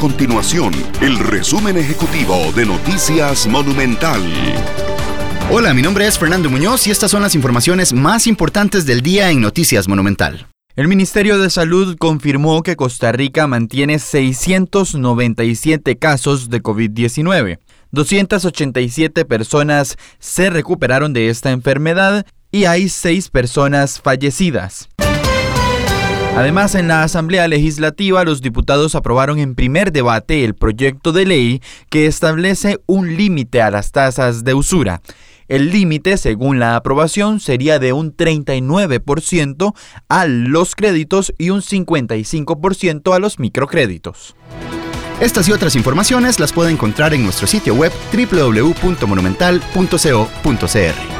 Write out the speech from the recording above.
continuación el resumen ejecutivo de Noticias Monumental. Hola, mi nombre es Fernando Muñoz y estas son las informaciones más importantes del día en Noticias Monumental. El Ministerio de Salud confirmó que Costa Rica mantiene 697 casos de COVID-19. 287 personas se recuperaron de esta enfermedad y hay 6 personas fallecidas. Además, en la Asamblea Legislativa, los diputados aprobaron en primer debate el proyecto de ley que establece un límite a las tasas de usura. El límite, según la aprobación, sería de un 39% a los créditos y un 55% a los microcréditos. Estas y otras informaciones las puede encontrar en nuestro sitio web www.monumental.co.cr.